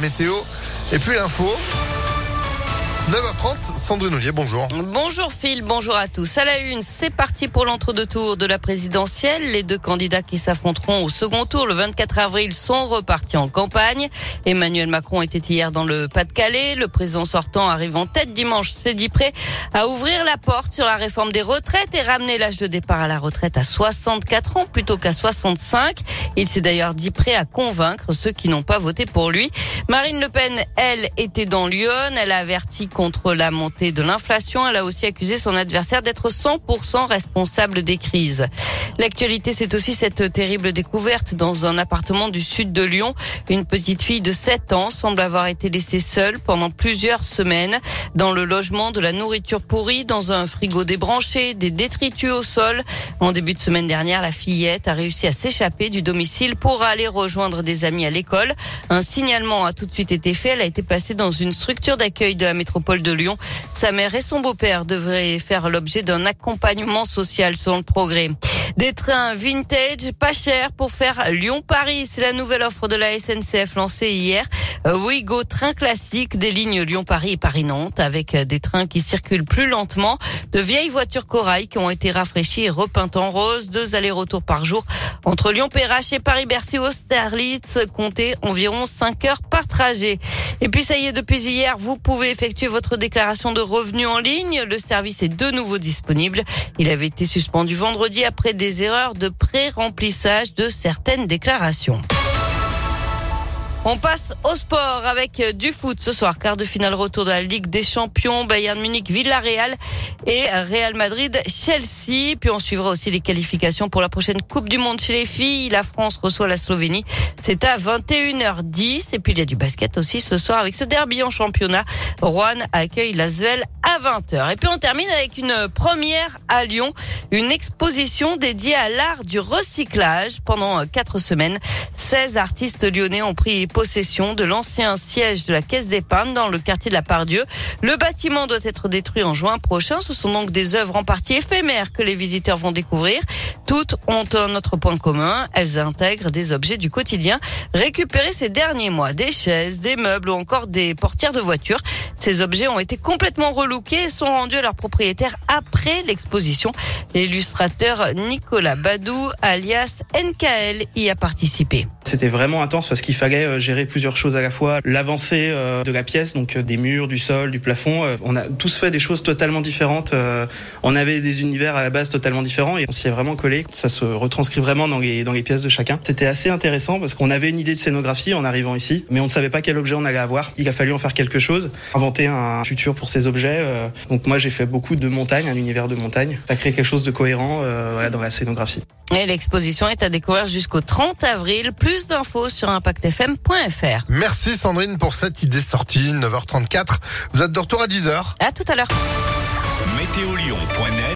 Météo et puis l'info. 9h30, Sandrine Ollier, bonjour. Bonjour Phil, bonjour à tous. À la une, c'est parti pour l'entre-deux tours de la présidentielle. Les deux candidats qui s'affronteront au second tour le 24 avril sont repartis en campagne. Emmanuel Macron était hier dans le Pas-de-Calais. Le président sortant arrive en tête dimanche. C'est dit prêt à ouvrir la porte sur la réforme des retraites et ramener l'âge de départ à la retraite à 64 ans plutôt qu'à 65. Il s'est d'ailleurs dit prêt à convaincre ceux qui n'ont pas voté pour lui. Marine Le Pen, elle, était dans Lyon. Elle a averti contre la montée de l'inflation. Elle a aussi accusé son adversaire d'être 100% responsable des crises. L'actualité, c'est aussi cette terrible découverte dans un appartement du sud de Lyon. Une petite fille de 7 ans semble avoir été laissée seule pendant plusieurs semaines dans le logement de la nourriture pourrie, dans un frigo débranché, des détritus au sol. En début de semaine dernière, la fillette a réussi à s'échapper du domicile pour aller rejoindre des amis à l'école. Un signalement a tout de suite été fait. Elle a été placée dans une structure d'accueil de la métropole de Lyon. Sa mère et son beau-père devraient faire l'objet d'un accompagnement social selon le progrès. Des trains vintage, pas chers pour faire Lyon-Paris. C'est la nouvelle offre de la SNCF lancée hier. Euh, Ouigo, train classique des lignes Lyon-Paris et Paris-Nantes avec euh, des trains qui circulent plus lentement. De vieilles voitures corail qui ont été rafraîchies et repeintes en rose. Deux allers-retours par jour entre Lyon-Perrache et Paris-Bercy Austerlitz. Comptez environ 5 heures par trajet. Et puis ça y est, depuis hier, vous pouvez effectuer votre déclaration de revenus en ligne. Le service est de nouveau disponible. Il avait été suspendu vendredi après des erreurs de pré-remplissage de certaines déclarations. On passe au sport avec du foot ce soir. Quart de finale retour de la Ligue des Champions. Bayern Munich, Villarreal et Real Madrid, Chelsea. Puis on suivra aussi les qualifications pour la prochaine Coupe du Monde chez les filles. La France reçoit la Slovénie. C'est à 21h10. Et puis il y a du basket aussi ce soir avec ce derby en championnat. Rouen accueille la Zvel à 20h. Et puis on termine avec une première à Lyon. Une exposition dédiée à l'art du recyclage pendant quatre semaines. 16 artistes lyonnais ont pris possession de l'ancien siège de la Caisse d'épargne dans le quartier de la Pardieu. Le bâtiment doit être détruit en juin prochain. Ce sont donc des œuvres en partie éphémères que les visiteurs vont découvrir. Toutes ont un autre point commun. Elles intègrent des objets du quotidien récupérés ces derniers mois. Des chaises, des meubles ou encore des portières de voitures. Ces objets ont été complètement relookés et sont rendus à leurs propriétaires après l'exposition. L'illustrateur Nicolas Badou, alias NKL, y a participé. C'était vraiment intense parce qu'il fallait euh, gérer plusieurs choses à la fois. L'avancée euh, de la pièce, donc euh, des murs, du sol, du plafond. On a tous fait des choses totalement différentes. On avait des univers à la base totalement différents et on s'y est vraiment collé. Ça se retranscrit vraiment dans les, pièces de chacun. C'était assez intéressant parce qu'on avait une idée de scénographie en arrivant ici, mais on ne savait pas quel objet on allait avoir. Il a fallu en faire quelque chose, inventer un futur pour ces objets. Donc moi j'ai fait beaucoup de montagne, un univers de montagne. Ça crée quelque chose de cohérent dans la scénographie. Et l'exposition est à découvrir jusqu'au 30 avril. Plus d'infos sur impactfm.fr. Merci Sandrine pour cette idée sortie, 9h34. Vous êtes de retour à 10h. À tout à l'heure. Météolion.net